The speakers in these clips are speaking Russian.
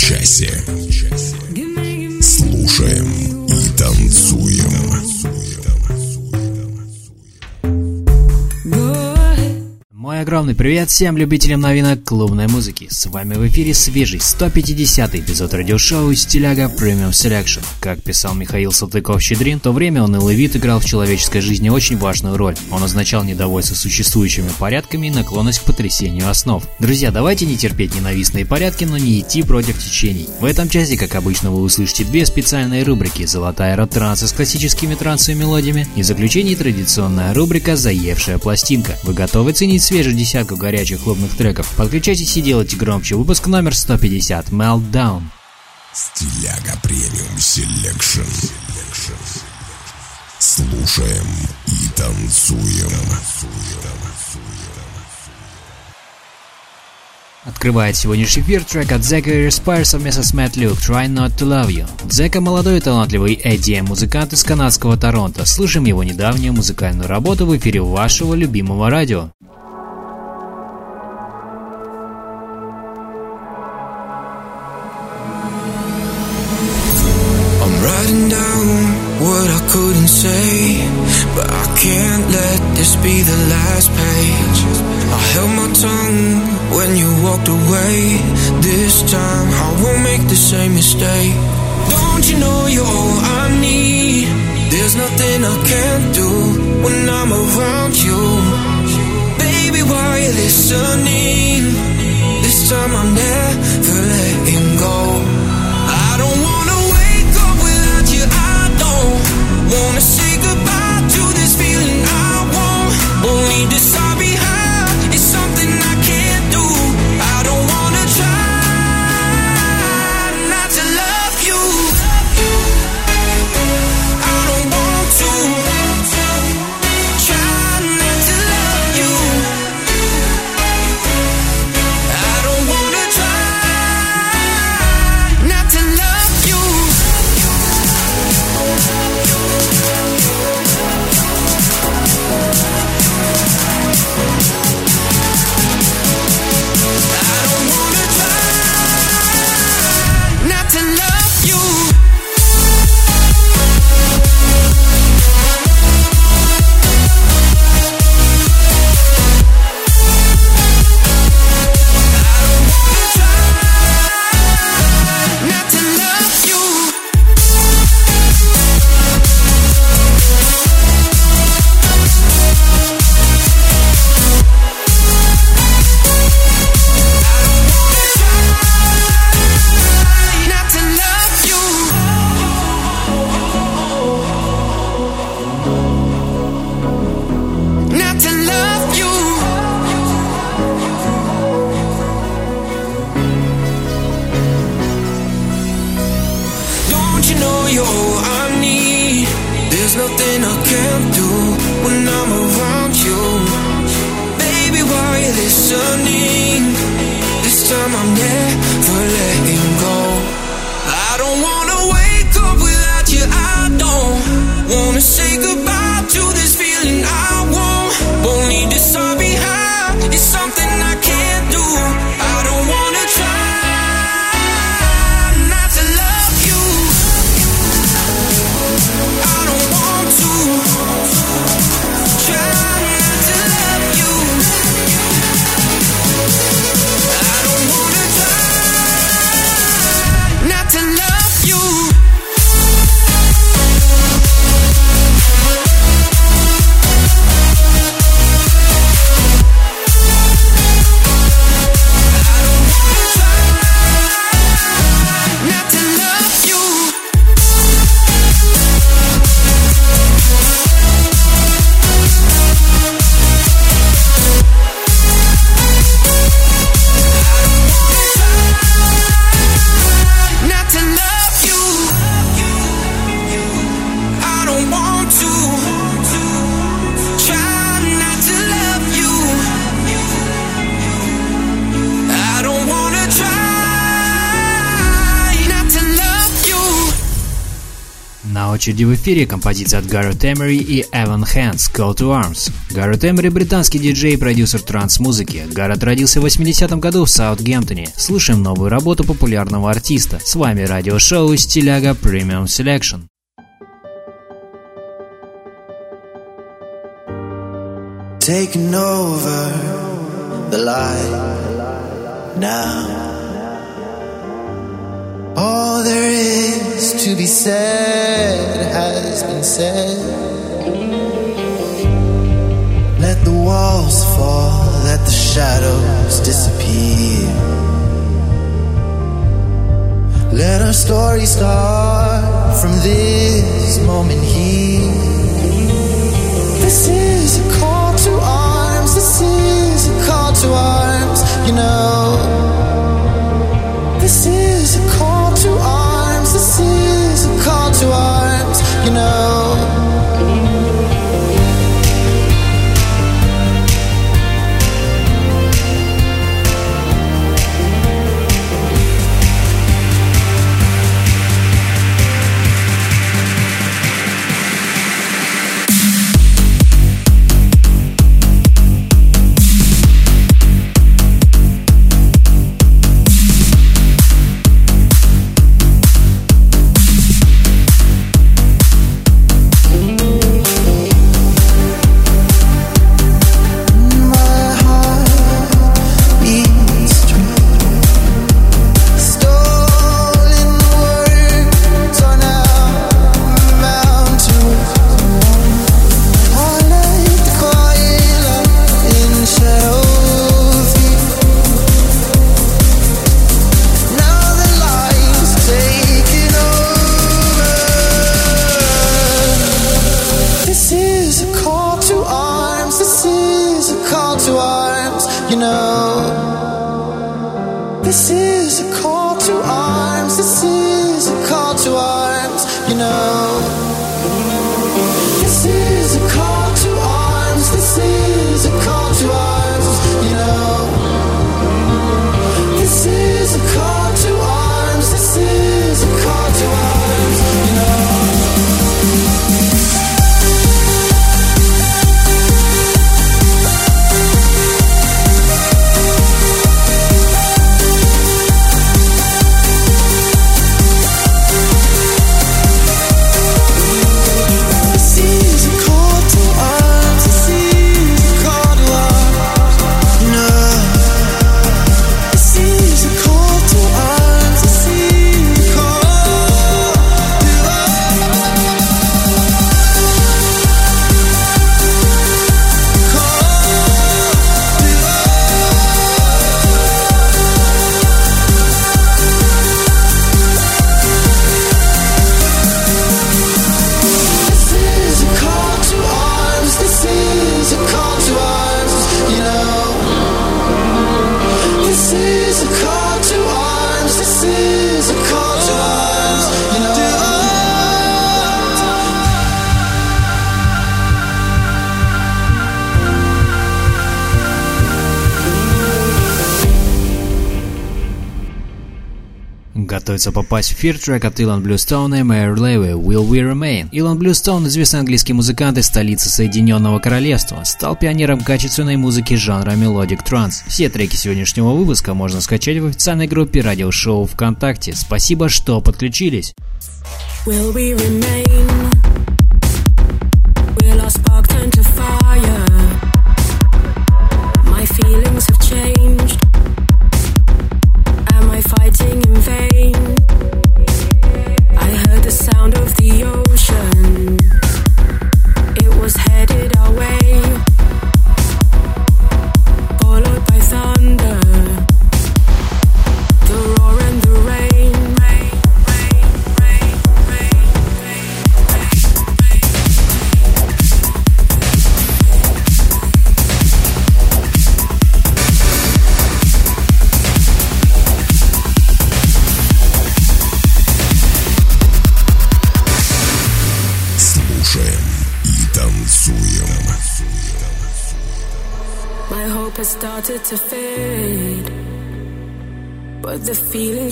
Часе. Огромный привет всем любителям новинок клубной музыки. С вами в эфире свежий 150 эпизод радиошоу «Стиляга Premium Selection». Как писал Михаил Салтыков-Щедрин, в то время он и Левит играл в человеческой жизни очень важную роль. Он означал недовольство существующими порядками и наклонность к потрясению основ. Друзья, давайте не терпеть ненавистные порядки, но не идти против течений. В этом часе, как обычно, вы услышите две специальные рубрики «Золотая рот-транса» с классическими трансовыми мелодиями и в заключении традиционная рубрика «Заевшая пластинка». Вы готовы ценить свежую десятку горячих клубных треков? Подключайтесь и делайте громче. Выпуск номер 150 «Meltdown». Стиляга Premium Selection. Слушаем и танцуем. Открывает сегодняшний эфир трек от Зека и Respire совместно с Matt Luke «Try Not To Love You». Зека – молодой и талантливый EDM-музыкант из канадского Торонто. Слушаем его недавнюю музыкальную работу в эфире вашего любимого радио. Mistake. Don't you know you're all I need? There's nothing I can't do when I'm around you. Baby, why you listening? This time I'm never очереди в эфире композиция от Гаррет Эмери и Evan Hands «Call to Arms». Гаррет Эмери – британский диджей и продюсер транс-музыки. Гаррет родился в 80-м году в Саутгемптоне. Слушаем новую работу популярного артиста. С вами радиошоу «Стиляга Premium Selection». Taking over the light now. All there is to be said has been said. Let the walls fall, let the shadows disappear. Let our story start from this moment here. This is a call to arms, this is a call to arms, you know. Готовится попасть в эфир трек от Илан Блюстоуна и Маор Леви «Will We Remain». Илан Блюстоун, известный английский музыкант из столицы Соединенного Королевства, стал пионером качественной музыки жанра melodic trance. Все треки сегодняшнего выпуска можно скачать в официальной группе радиошоу ВКонтакте. Спасибо, что подключились. Will we remain?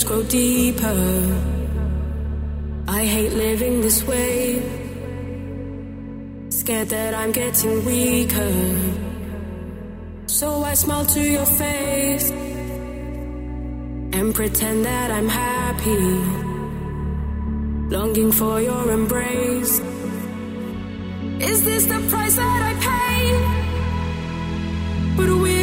Grow deeper. I hate living this way. Scared that I'm getting weaker. So I smile to your face and pretend that I'm happy. Longing for your embrace. Is this the price that I pay? But we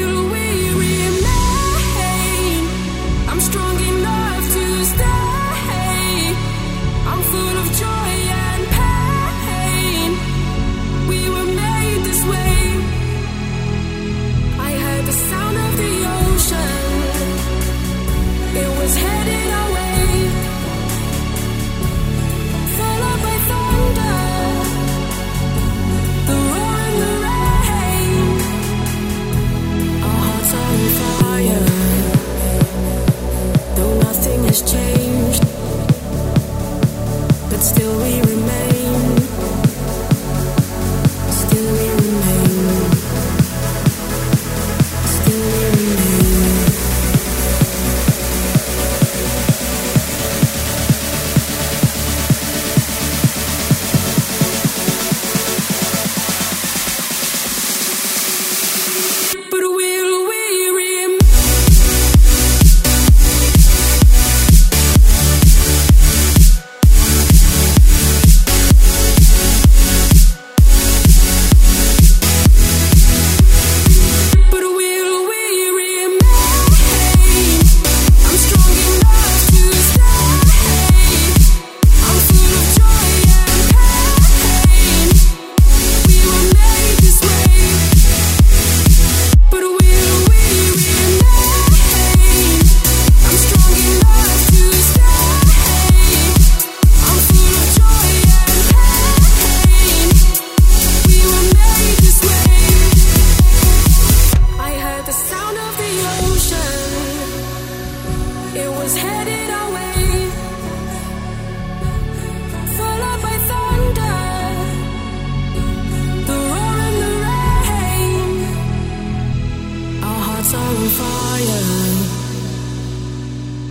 hearts are on fire.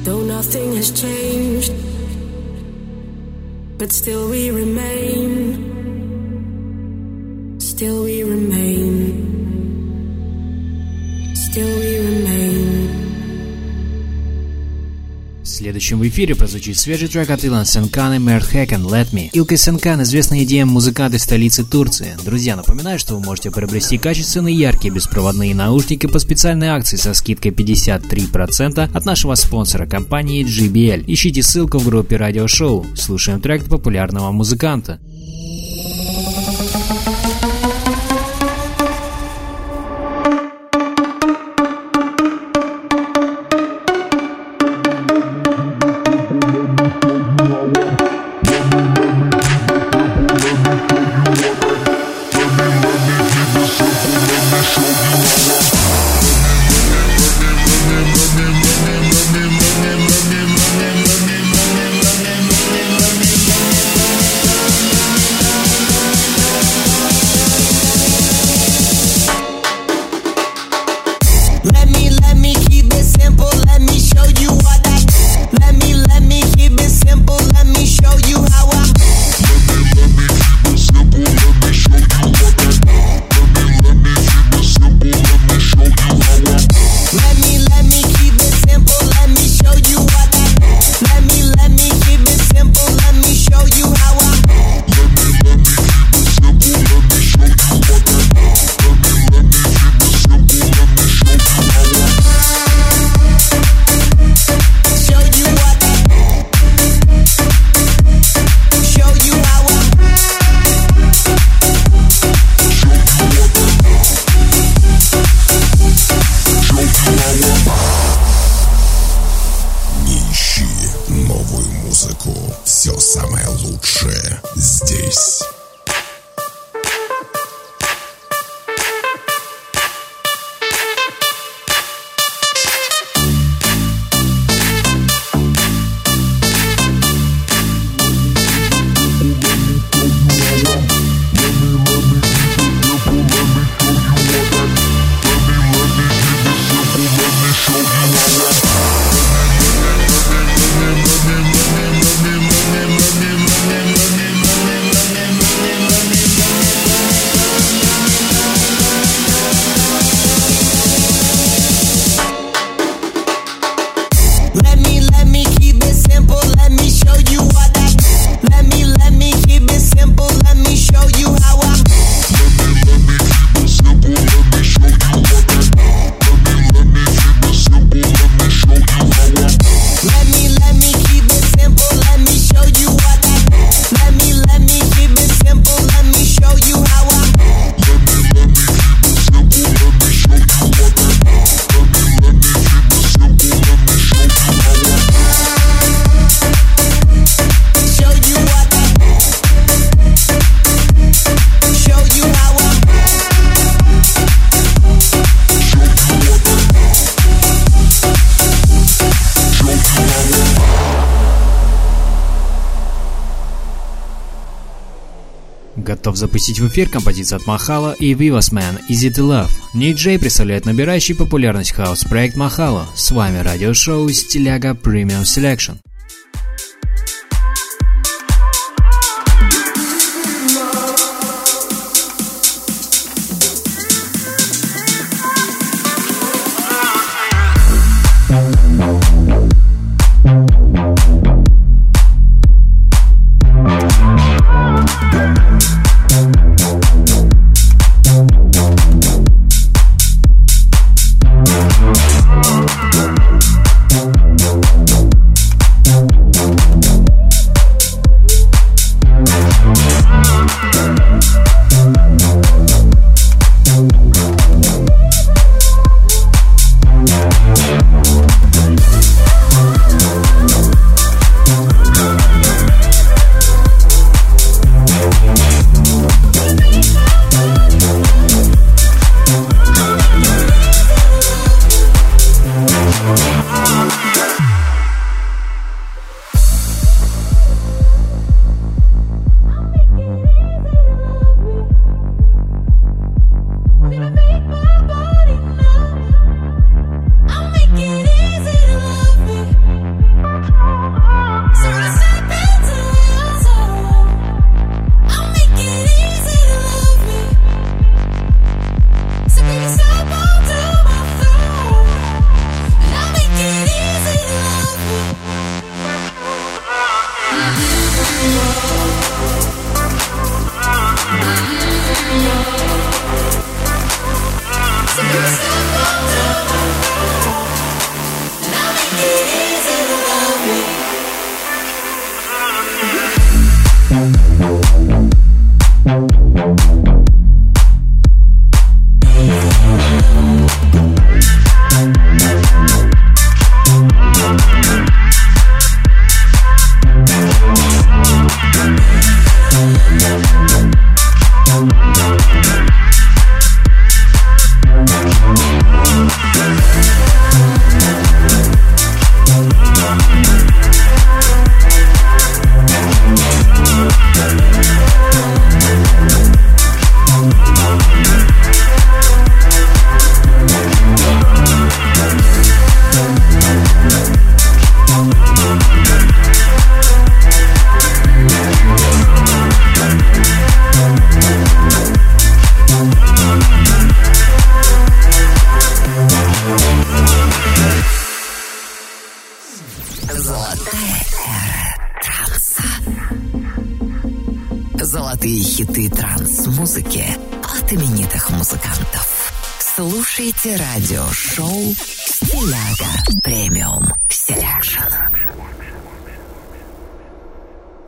Though nothing has changed. But still we remain. Still we remain. Still we Следующим в эфире прозвучит свежий трек от Илан Сенкан и Мерт Хэкен «Let Me». Илка Сенкан – известный идеям музыкант из столицы Турции. Друзья, напоминаю, что вы можете приобрести качественные яркие беспроводные наушники по специальной акции со скидкой 53% от нашего спонсора компании JBL. Ищите ссылку в группе радиошоу. Слушаем трек популярного музыканта. Запустить в эфир композицию от Махала и Vivas Man Easy to Love. Ней представляет набирающий популярность хаос-проект Махала. С вами радиошоу Стиляга Premium Selection. Слушайте радиошоу «Стиляга Premium Selection».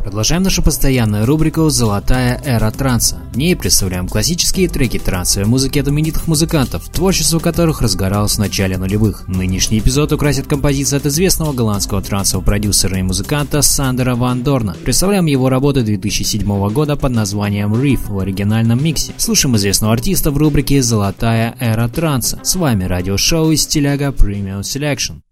Продолжаем нашу постоянную рубрику «Золотая эра транса». В ней представляем классические треки трансовой музыки от именитых музыкантов, творчество которых разгоралось в начале нулевых. Нынешний эпизод украсит композиция от известного голландского трансового продюсера и музыканта Сандера Ван Дорна. Представляем его работы 2007 года под названием «Riff» в оригинальном миксе. Слушаем известного артиста в рубрике «Золотая эра транса». С вами радиошоу Стиляга Premium Selection.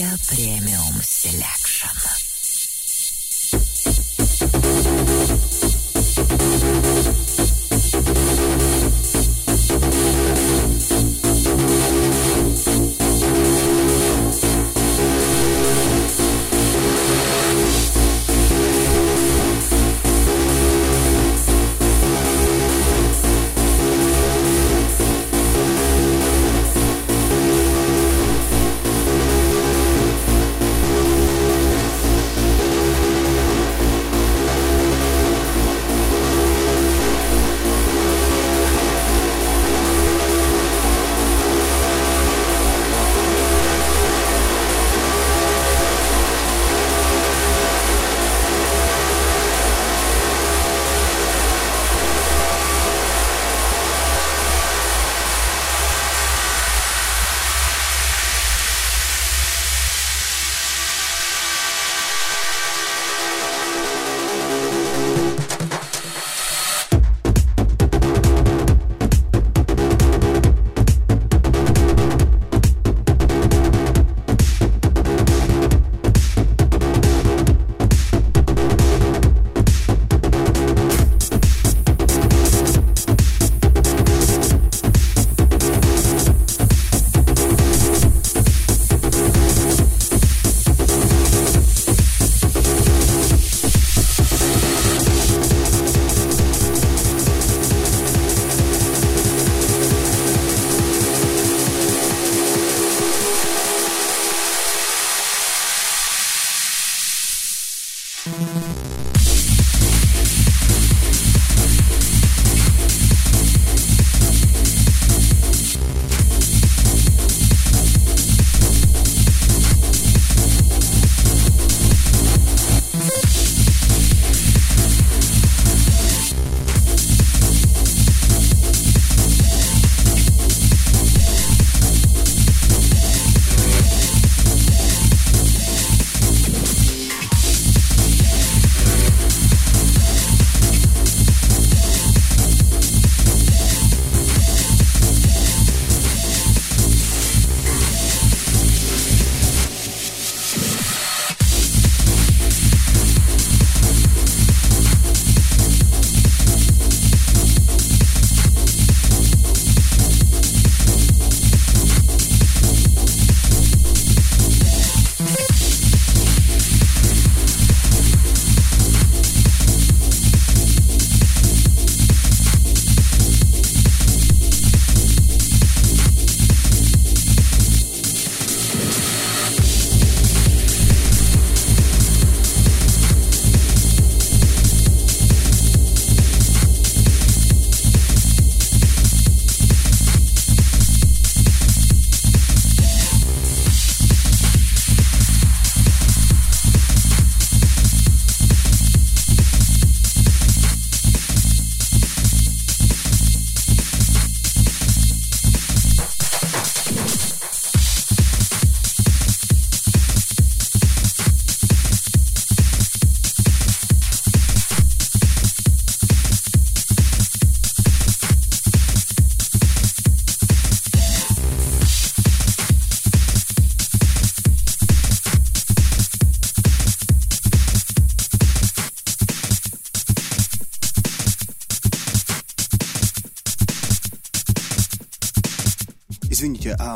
Премиум Селекшн.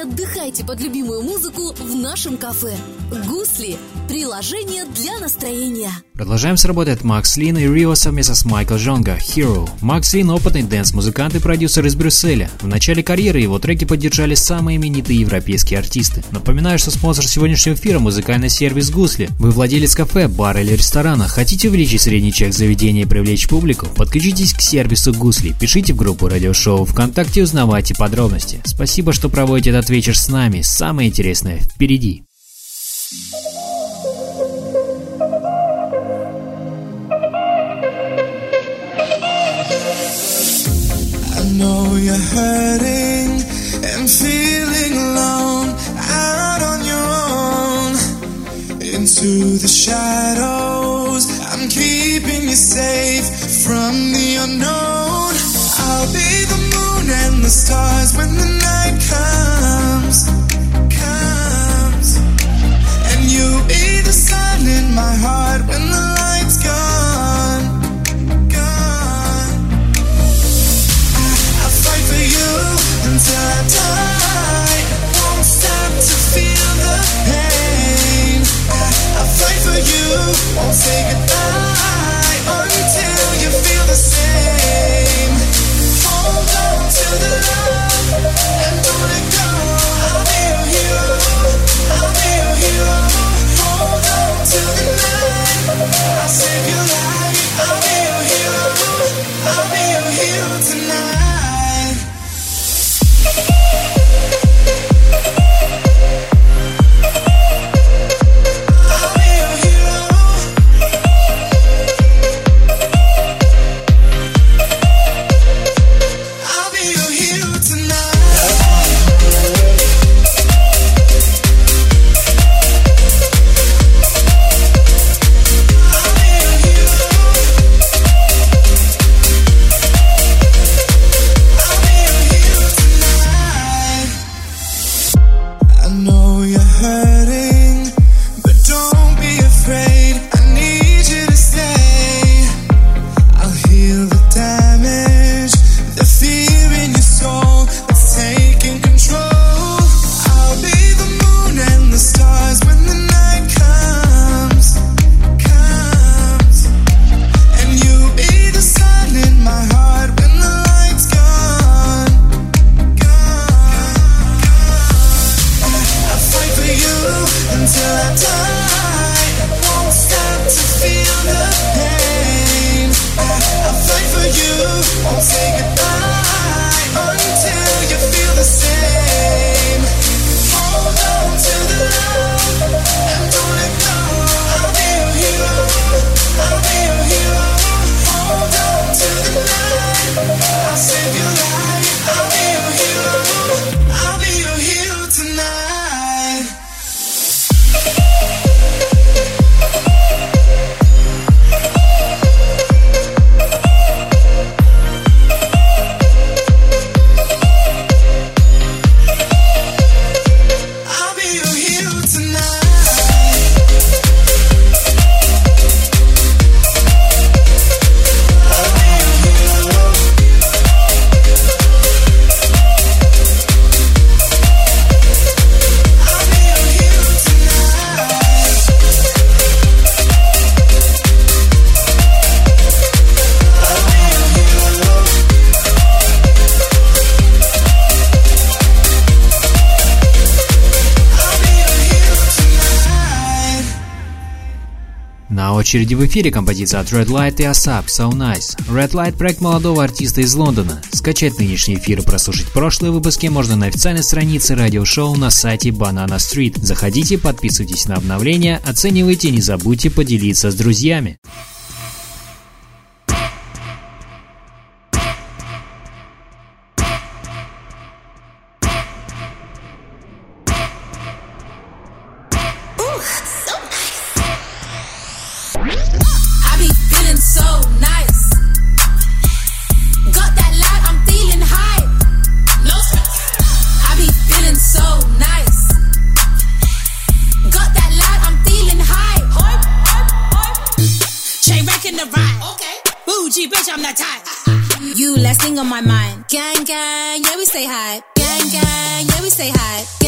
отдыхайте под любимую музыку в нашем кафе. «Гусли» – приложение для настроения. Продолжаем с работы от Макс Лин и Рио совместно с Майкл Джонга «Hero». Макс Лин – опытный dance-музыкант и продюсер из Брюсселя. В начале карьеры его треки поддержали самые именитые европейские артисты. Напоминаю, что спонсор сегодняшнего эфира – музыкальный сервис «Гусли». Вы владелец кафе, бара или ресторана. Хотите увеличить средний чек заведения и привлечь публику? Подключитесь к сервису «Гусли». Пишите в группу радиошоу ВКонтакте и узнавайте подробности. Спасибо, что проводите этот вечер с нами. Самое интересное впереди. know you're hurting and feeling alone, out on your own. Into the shadows, I'm keeping you safe from the unknown. I'll be and the stars when the night comes, comes. And you'll be the sun in my heart when the light's gone, gone. I'll fight for you until I die. Won't stop to feel the pain. I'll fight for you, won't say goodbye очереди в эфире композиция от Red Light и ASAP So Nice. Red Light – проект молодого артиста из Лондона. Скачать нынешний эфир и прослушать прошлые выпуски можно на официальной странице радиошоу на сайте Banana Street. Заходите, подписывайтесь на обновления, оценивайте, не забудьте поделиться с друзьями. I Thing on my mind. Gang gang, yeah we stay high. Gang gang, yeah we stay hi. Gang gang,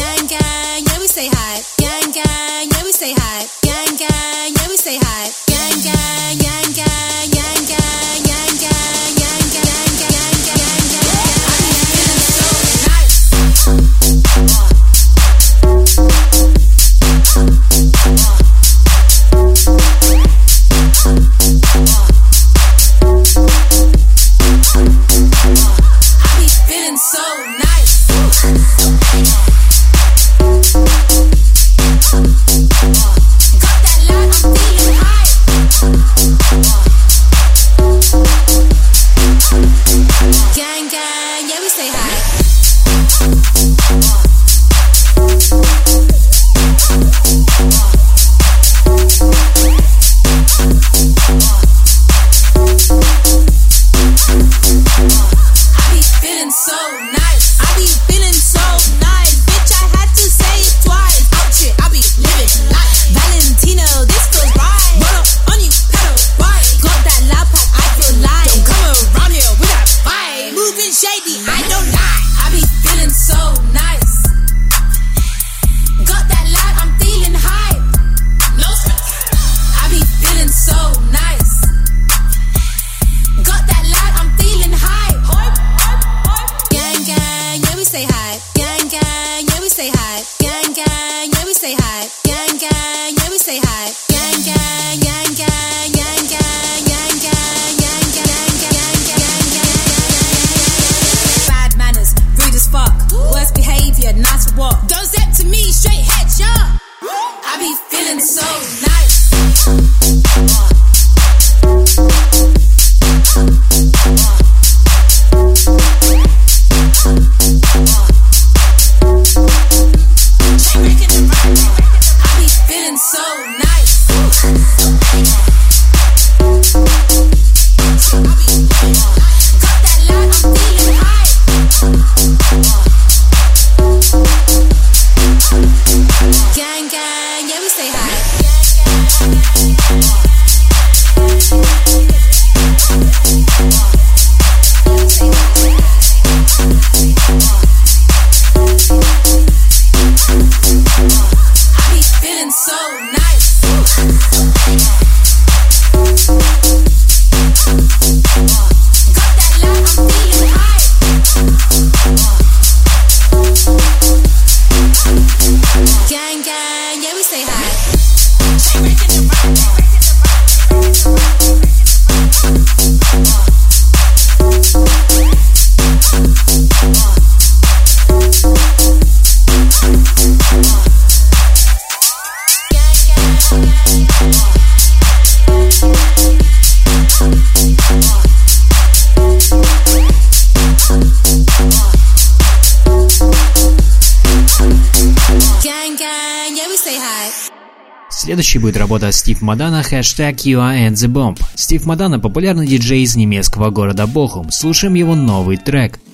Следующей будет работа Стив Мадана хэштег You are and the bomb. Стив Мадана – популярный диджей из немецкого города Бохум. Слушаем его новый трек –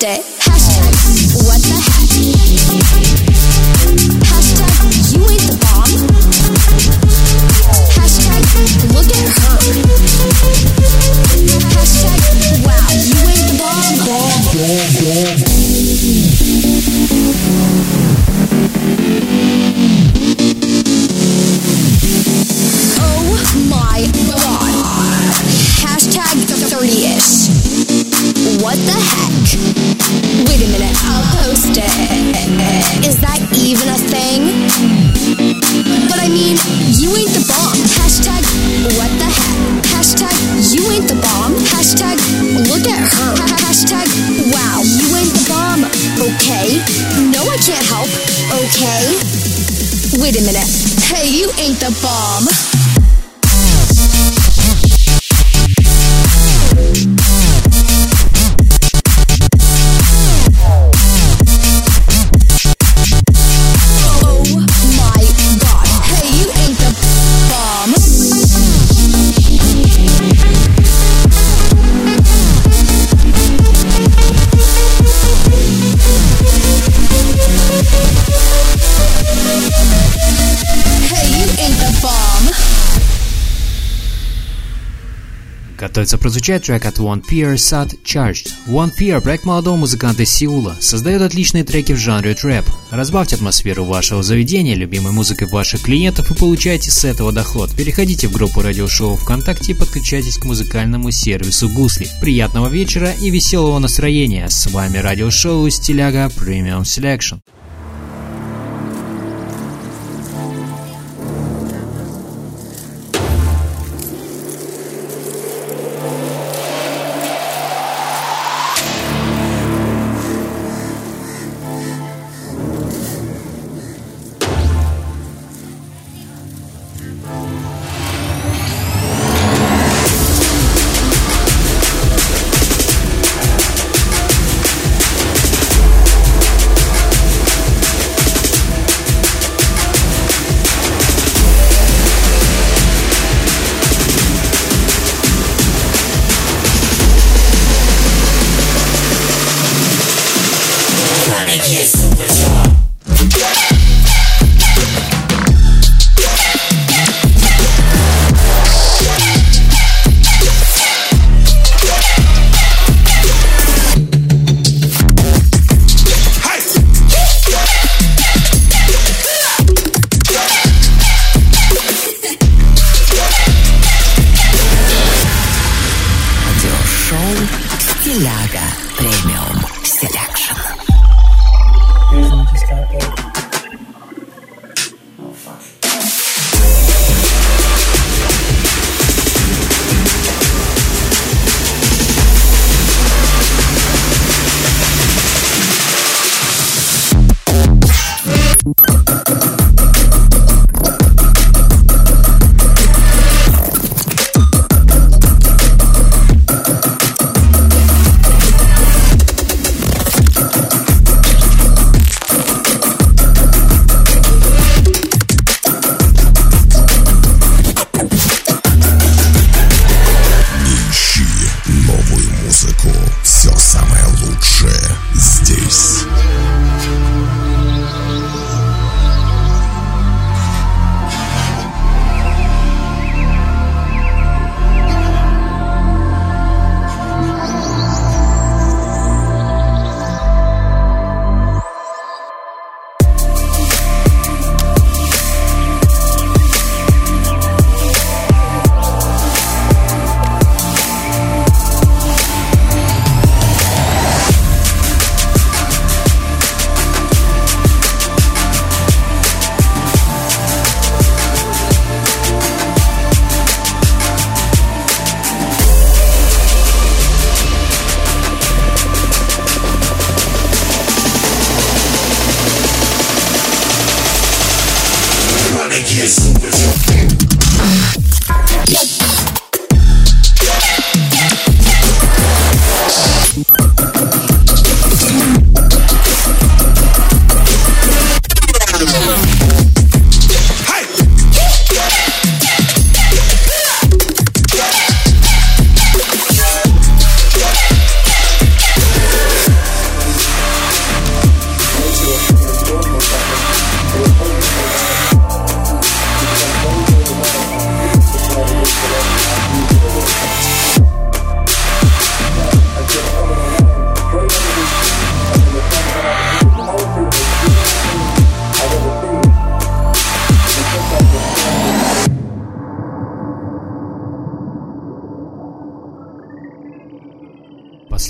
birthday. Готовится прозвучать трек от One Pier Sat Charged. One Pier, проект молодого музыканта из Сеула, создает отличные треки в жанре трэп. Разбавьте атмосферу вашего заведения любимой музыкой ваших клиентов и получайте с этого доход. Переходите в группу радиошоу ВКонтакте и подключайтесь к музыкальному сервису Гусли. Приятного вечера и веселого настроения. С вами радиошоу Стиляга Premium Selection.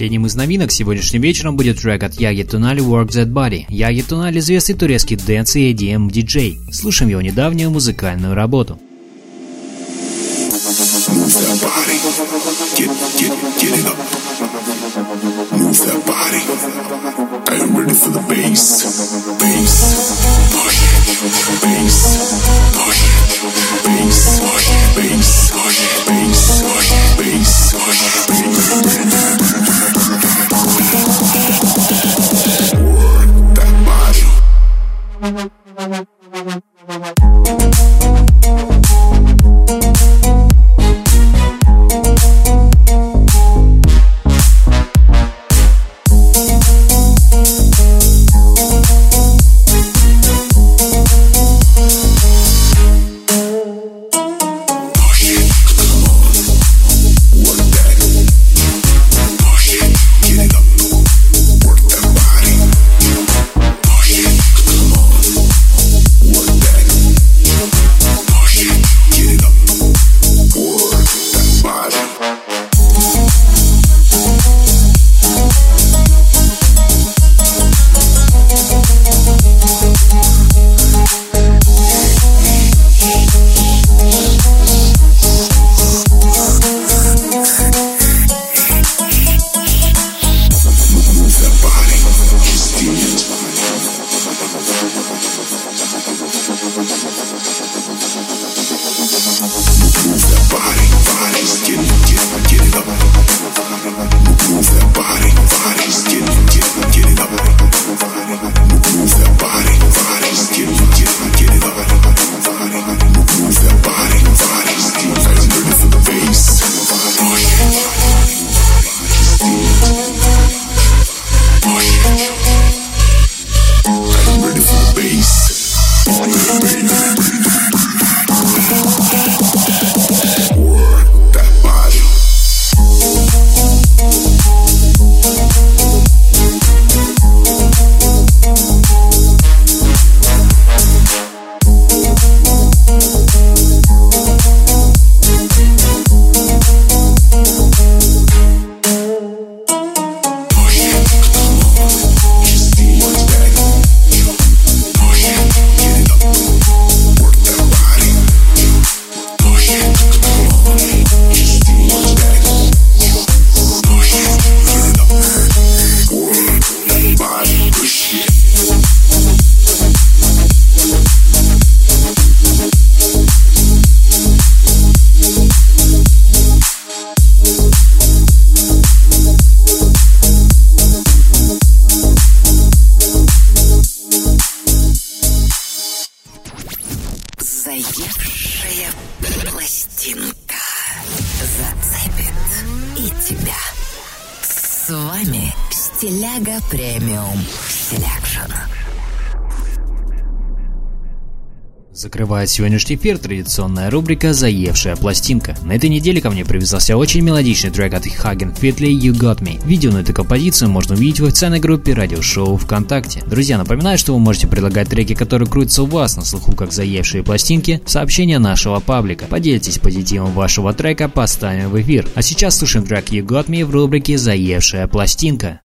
Последним из новинок сегодняшним вечером будет трек от Яги Тунали Work That Body. Яги Тунали известный турецкий dance и EDM диджей. Слушаем его недавнюю музыкальную работу. Закрывает сегодняшний эфир традиционная рубрика «Заевшая пластинка». На этой неделе ко мне привязался очень мелодичный трек от Hagen Fitly «You Got Me». Видео на эту композицию можно увидеть в официальной группе радиошоу ВКонтакте. Друзья, напоминаю, что вы можете предлагать треки, которые крутятся у вас на слуху как «Заевшие пластинки» в сообщения нашего паблика. Поделитесь позитивом вашего трека, поставим в эфир. А сейчас слушаем трек «You Got Me» в рубрике «Заевшая пластинка».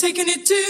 Taking it to